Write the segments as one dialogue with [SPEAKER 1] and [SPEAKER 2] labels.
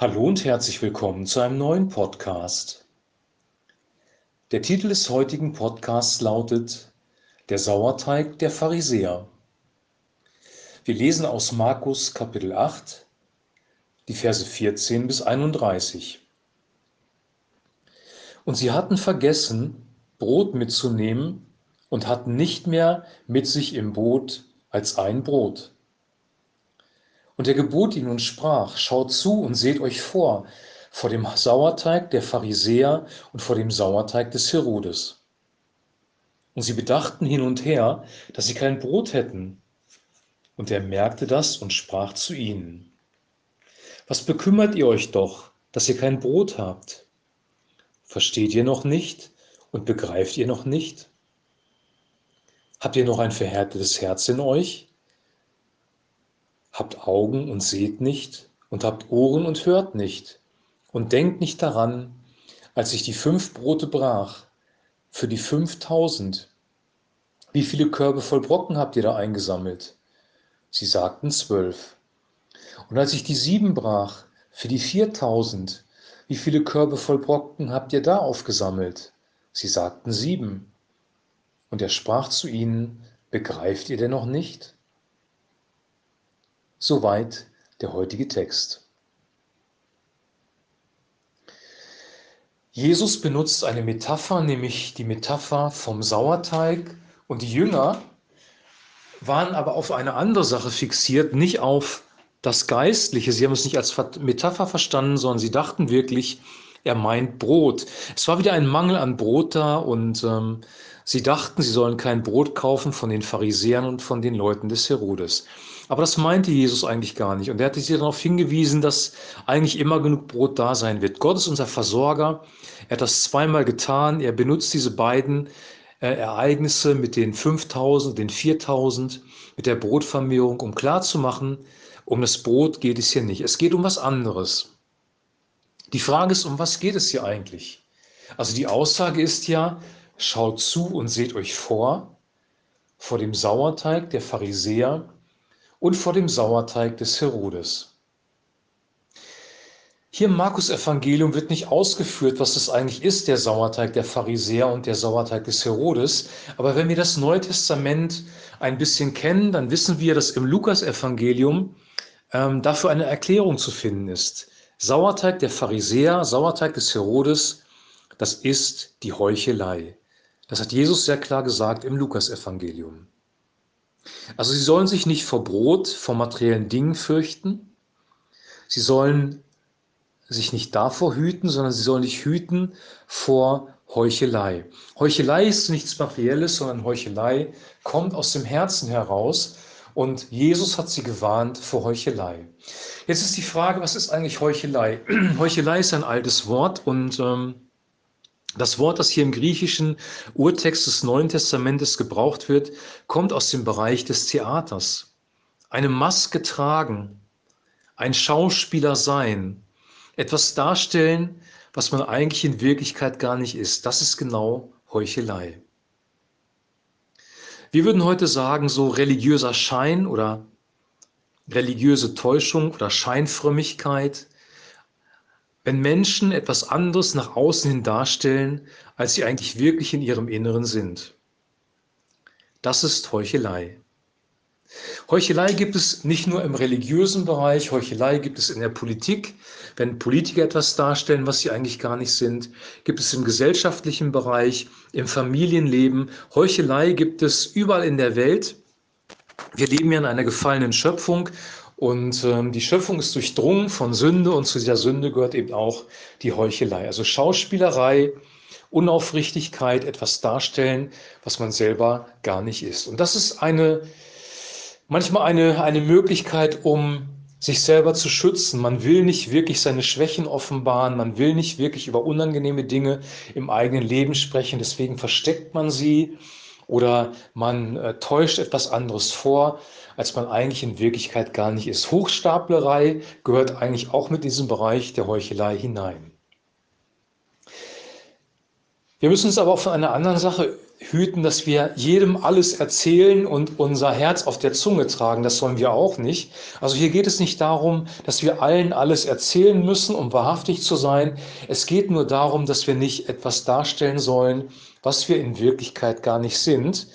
[SPEAKER 1] Hallo und herzlich willkommen zu einem neuen Podcast. Der Titel des heutigen Podcasts lautet Der Sauerteig der Pharisäer. Wir lesen aus Markus Kapitel 8, die Verse 14 bis 31. Und sie hatten vergessen, Brot mitzunehmen und hatten nicht mehr mit sich im Boot als ein Brot. Und er gebot ihnen und sprach, schaut zu und seht euch vor, vor dem Sauerteig der Pharisäer und vor dem Sauerteig des Herodes. Und sie bedachten hin und her, dass sie kein Brot hätten. Und er merkte das und sprach zu ihnen, was bekümmert ihr euch doch, dass ihr kein Brot habt? Versteht ihr noch nicht und begreift ihr noch nicht? Habt ihr noch ein verhärtetes Herz in euch? Habt Augen und seht nicht und habt Ohren und hört nicht und denkt nicht daran, als ich die fünf Brote brach für die fünftausend. Wie viele Körbe voll Brocken habt ihr da eingesammelt? Sie sagten zwölf. Und als ich die sieben brach für die viertausend, wie viele Körbe voll Brocken habt ihr da aufgesammelt? Sie sagten sieben. Und er sprach zu ihnen, begreift ihr denn noch nicht? Soweit der heutige Text. Jesus benutzt eine Metapher, nämlich die Metapher vom Sauerteig und die Jünger waren aber auf eine andere Sache fixiert, nicht auf das Geistliche. Sie haben es nicht als Metapher verstanden, sondern sie dachten wirklich, er meint Brot. Es war wieder ein Mangel an Brot da und ähm, sie dachten, sie sollen kein Brot kaufen von den Pharisäern und von den Leuten des Herodes. Aber das meinte Jesus eigentlich gar nicht. Und er hatte sie darauf hingewiesen, dass eigentlich immer genug Brot da sein wird. Gott ist unser Versorger. Er hat das zweimal getan. Er benutzt diese beiden äh, Ereignisse mit den 5000, den 4000, mit der Brotvermehrung, um klarzumachen, um das Brot geht es hier nicht. Es geht um was anderes. Die Frage ist, um was geht es hier eigentlich? Also die Aussage ist ja, schaut zu und seht euch vor, vor dem Sauerteig der Pharisäer und vor dem Sauerteig des Herodes. Hier im Markus-Evangelium wird nicht ausgeführt, was das eigentlich ist, der Sauerteig der Pharisäer und der Sauerteig des Herodes. Aber wenn wir das Neue Testament ein bisschen kennen, dann wissen wir, dass im Lukas-Evangelium ähm, dafür eine Erklärung zu finden ist. Sauerteig der Pharisäer, Sauerteig des Herodes, das ist die Heuchelei. Das hat Jesus sehr klar gesagt im Lukas-Evangelium. Also sie sollen sich nicht vor Brot, vor materiellen Dingen fürchten. Sie sollen sich nicht davor hüten, sondern sie sollen sich hüten vor Heuchelei. Heuchelei ist nichts Materielles, sondern Heuchelei kommt aus dem Herzen heraus und Jesus hat sie gewarnt vor Heuchelei. Jetzt ist die Frage, was ist eigentlich Heuchelei? Heuchelei ist ein altes Wort und ähm, das Wort, das hier im griechischen Urtext des Neuen Testamentes gebraucht wird, kommt aus dem Bereich des Theaters. Eine Maske tragen, ein Schauspieler sein, etwas darstellen, was man eigentlich in Wirklichkeit gar nicht ist. Das ist genau Heuchelei. Wir würden heute sagen, so religiöser Schein oder religiöse Täuschung oder Scheinfrömmigkeit wenn Menschen etwas anderes nach außen hin darstellen, als sie eigentlich wirklich in ihrem Inneren sind. Das ist Heuchelei. Heuchelei gibt es nicht nur im religiösen Bereich, Heuchelei gibt es in der Politik, wenn Politiker etwas darstellen, was sie eigentlich gar nicht sind, gibt es im gesellschaftlichen Bereich, im Familienleben, Heuchelei gibt es überall in der Welt. Wir leben ja in einer gefallenen Schöpfung und ähm, die Schöpfung ist durchdrungen von Sünde und zu dieser Sünde gehört eben auch die Heuchelei. Also Schauspielerei, Unaufrichtigkeit, etwas darstellen, was man selber gar nicht ist. Und das ist eine, manchmal eine, eine Möglichkeit, um sich selber zu schützen. Man will nicht wirklich seine Schwächen offenbaren, man will nicht wirklich über unangenehme Dinge im eigenen Leben sprechen, deswegen versteckt man sie oder man äh, täuscht etwas anderes vor, als man eigentlich in Wirklichkeit gar nicht ist. Hochstaplerei gehört eigentlich auch mit diesem Bereich der Heuchelei hinein. Wir müssen uns aber auch von einer anderen Sache hüten, dass wir jedem alles erzählen und unser Herz auf der Zunge tragen. Das sollen wir auch nicht. Also hier geht es nicht darum, dass wir allen alles erzählen müssen, um wahrhaftig zu sein. Es geht nur darum, dass wir nicht etwas darstellen sollen, was wir in Wirklichkeit gar nicht sind.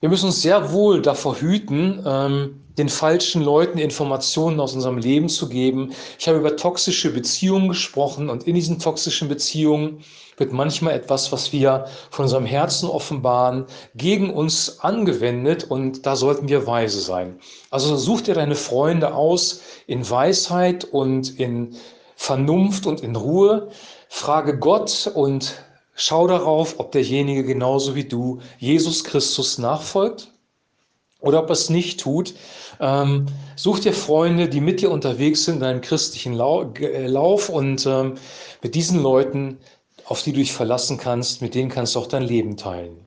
[SPEAKER 1] Wir müssen uns sehr wohl davor hüten, ähm, den falschen Leuten Informationen aus unserem Leben zu geben. Ich habe über toxische Beziehungen gesprochen und in diesen toxischen Beziehungen wird manchmal etwas, was wir von unserem Herzen offenbaren, gegen uns angewendet und da sollten wir weise sein. Also such dir deine Freunde aus in Weisheit und in Vernunft und in Ruhe. Frage Gott und schau darauf, ob derjenige genauso wie du Jesus Christus nachfolgt oder ob er es nicht tut. Ähm, such dir Freunde, die mit dir unterwegs sind in deinem christlichen Lau äh, Lauf und ähm, mit diesen Leuten, auf die du dich verlassen kannst, mit denen kannst du auch dein Leben teilen.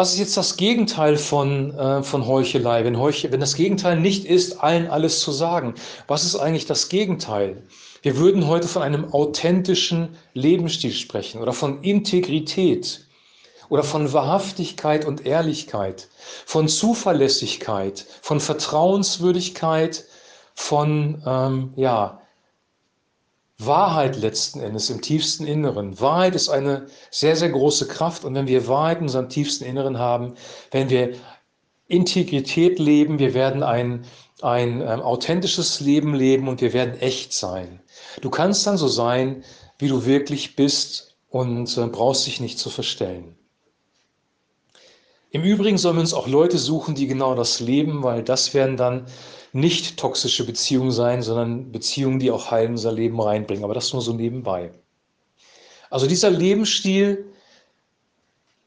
[SPEAKER 1] Was ist jetzt das Gegenteil von, äh, von Heuchelei? Wenn, Heuche, wenn das Gegenteil nicht ist, allen alles zu sagen, was ist eigentlich das Gegenteil? Wir würden heute von einem authentischen Lebensstil sprechen oder von Integrität oder von Wahrhaftigkeit und Ehrlichkeit, von Zuverlässigkeit, von Vertrauenswürdigkeit, von ähm, ja, Wahrheit letzten Endes im tiefsten Inneren. Wahrheit ist eine sehr, sehr große Kraft und wenn wir Wahrheit in unserem tiefsten Inneren haben, wenn wir Integrität leben, wir werden ein, ein ähm, authentisches Leben leben und wir werden echt sein. Du kannst dann so sein, wie du wirklich bist und äh, brauchst dich nicht zu verstellen. Im Übrigen sollen wir uns auch Leute suchen, die genau das leben, weil das werden dann nicht toxische Beziehungen sein, sondern Beziehungen, die auch Heil in unser Leben reinbringen. Aber das nur so nebenbei. Also dieser Lebensstil,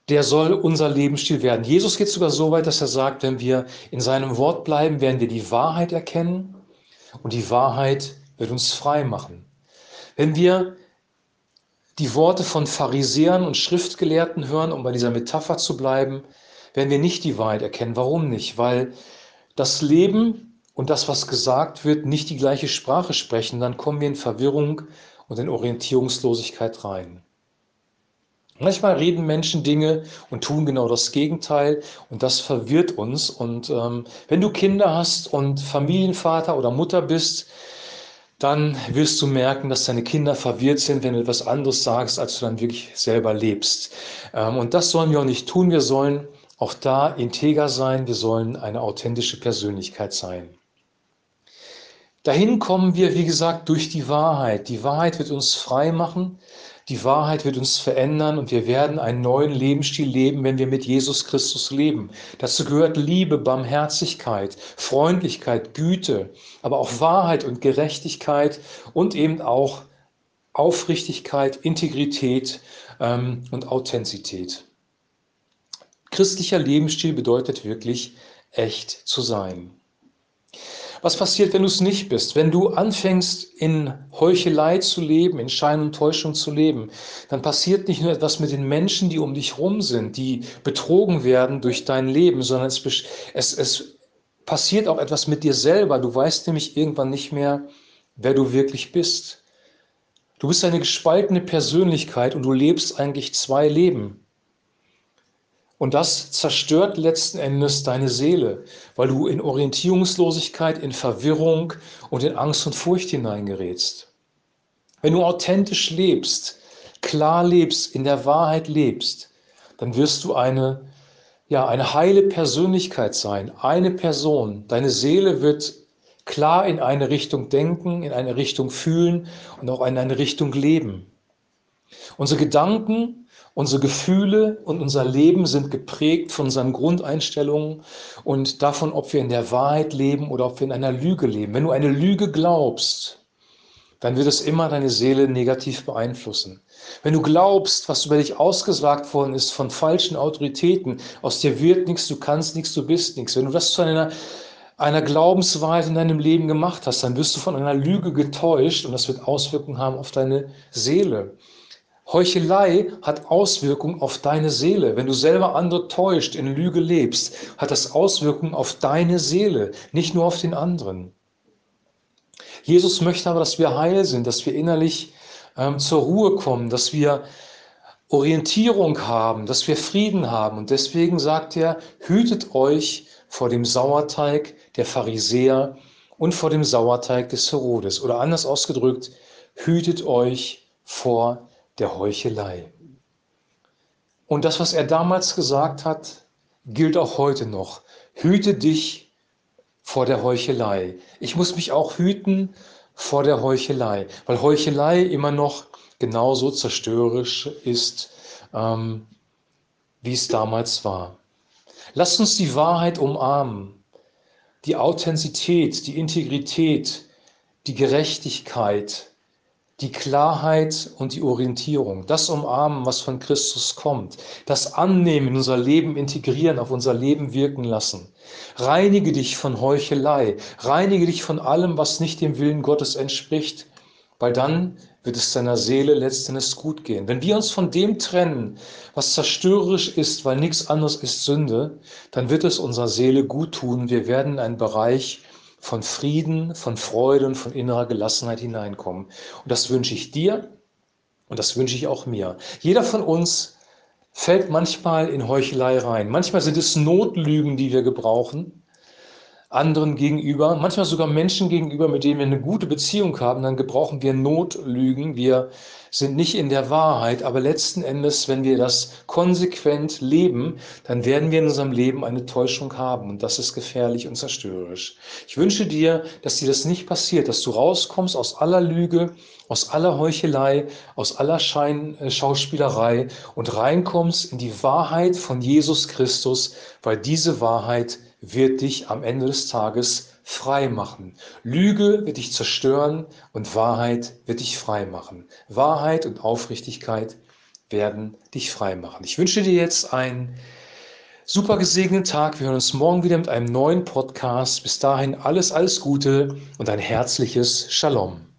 [SPEAKER 1] der soll unser Lebensstil werden. Jesus geht sogar so weit, dass er sagt, wenn wir in seinem Wort bleiben, werden wir die Wahrheit erkennen und die Wahrheit wird uns frei machen. Wenn wir die Worte von Pharisäern und Schriftgelehrten hören, um bei dieser Metapher zu bleiben, werden wir nicht die Wahrheit erkennen. Warum nicht? Weil das Leben und das, was gesagt wird, nicht die gleiche Sprache sprechen. Dann kommen wir in Verwirrung und in Orientierungslosigkeit rein. Manchmal reden Menschen Dinge und tun genau das Gegenteil und das verwirrt uns. Und ähm, wenn du Kinder hast und Familienvater oder Mutter bist, dann wirst du merken, dass deine Kinder verwirrt sind, wenn du etwas anderes sagst, als du dann wirklich selber lebst. Ähm, und das sollen wir auch nicht tun. Wir sollen auch da integer sein, wir sollen eine authentische Persönlichkeit sein. Dahin kommen wir, wie gesagt, durch die Wahrheit. Die Wahrheit wird uns frei machen, die Wahrheit wird uns verändern und wir werden einen neuen Lebensstil leben, wenn wir mit Jesus Christus leben. Dazu gehört Liebe, Barmherzigkeit, Freundlichkeit, Güte, aber auch Wahrheit und Gerechtigkeit und eben auch Aufrichtigkeit, Integrität ähm, und Authentizität. Christlicher Lebensstil bedeutet wirklich, echt zu sein. Was passiert, wenn du es nicht bist? Wenn du anfängst, in Heuchelei zu leben, in Schein und Täuschung zu leben, dann passiert nicht nur etwas mit den Menschen, die um dich rum sind, die betrogen werden durch dein Leben, sondern es, es, es passiert auch etwas mit dir selber. Du weißt nämlich irgendwann nicht mehr, wer du wirklich bist. Du bist eine gespaltene Persönlichkeit und du lebst eigentlich zwei Leben. Und das zerstört letzten Endes deine Seele, weil du in Orientierungslosigkeit, in Verwirrung und in Angst und Furcht hineingerätst. Wenn du authentisch lebst, klar lebst, in der Wahrheit lebst, dann wirst du eine, ja, eine heile Persönlichkeit sein, eine Person. Deine Seele wird klar in eine Richtung denken, in eine Richtung fühlen und auch in eine Richtung leben. Unsere Gedanken Unsere Gefühle und unser Leben sind geprägt von unseren Grundeinstellungen und davon, ob wir in der Wahrheit leben oder ob wir in einer Lüge leben. Wenn du eine Lüge glaubst, dann wird es immer deine Seele negativ beeinflussen. Wenn du glaubst, was über dich ausgesagt worden ist von falschen Autoritäten, aus dir wird nichts, du kannst nichts, du bist nichts. Wenn du das zu einer, einer Glaubensweise in deinem Leben gemacht hast, dann wirst du von einer Lüge getäuscht und das wird Auswirkungen haben auf deine Seele. Heuchelei hat Auswirkungen auf deine Seele. Wenn du selber andere täuscht, in Lüge lebst, hat das Auswirkungen auf deine Seele, nicht nur auf den anderen. Jesus möchte aber, dass wir heil sind, dass wir innerlich ähm, zur Ruhe kommen, dass wir Orientierung haben, dass wir Frieden haben. Und deswegen sagt er, hütet euch vor dem Sauerteig der Pharisäer und vor dem Sauerteig des Herodes. Oder anders ausgedrückt, hütet euch vor der Heuchelei. Und das, was er damals gesagt hat, gilt auch heute noch. Hüte dich vor der Heuchelei. Ich muss mich auch hüten vor der Heuchelei, weil Heuchelei immer noch genauso zerstörerisch ist, ähm, wie es damals war. Lasst uns die Wahrheit umarmen, die Authentizität, die Integrität, die Gerechtigkeit, die Klarheit und die Orientierung, das umarmen, was von Christus kommt, das annehmen, in unser Leben integrieren, auf unser Leben wirken lassen. Reinige dich von Heuchelei, reinige dich von allem, was nicht dem Willen Gottes entspricht, weil dann wird es deiner Seele letztendlich gut gehen. Wenn wir uns von dem trennen, was zerstörerisch ist, weil nichts anderes ist Sünde, dann wird es unserer Seele gut tun. Wir werden in einen Bereich von Frieden, von Freude und von innerer Gelassenheit hineinkommen. Und das wünsche ich dir und das wünsche ich auch mir. Jeder von uns fällt manchmal in Heuchelei rein. Manchmal sind es Notlügen, die wir gebrauchen anderen gegenüber, manchmal sogar Menschen gegenüber, mit denen wir eine gute Beziehung haben, dann gebrauchen wir Notlügen. Wir sind nicht in der Wahrheit, aber letzten Endes, wenn wir das konsequent leben, dann werden wir in unserem Leben eine Täuschung haben und das ist gefährlich und zerstörerisch. Ich wünsche dir, dass dir das nicht passiert, dass du rauskommst aus aller Lüge, aus aller Heuchelei, aus aller Scheinschauspielerei und reinkommst in die Wahrheit von Jesus Christus, weil diese Wahrheit wird dich am Ende des Tages frei machen. Lüge wird dich zerstören und Wahrheit wird dich frei machen. Wahrheit und Aufrichtigkeit werden dich frei machen. Ich wünsche dir jetzt einen super gesegneten Tag. Wir hören uns morgen wieder mit einem neuen Podcast. Bis dahin alles, alles Gute und ein herzliches Shalom.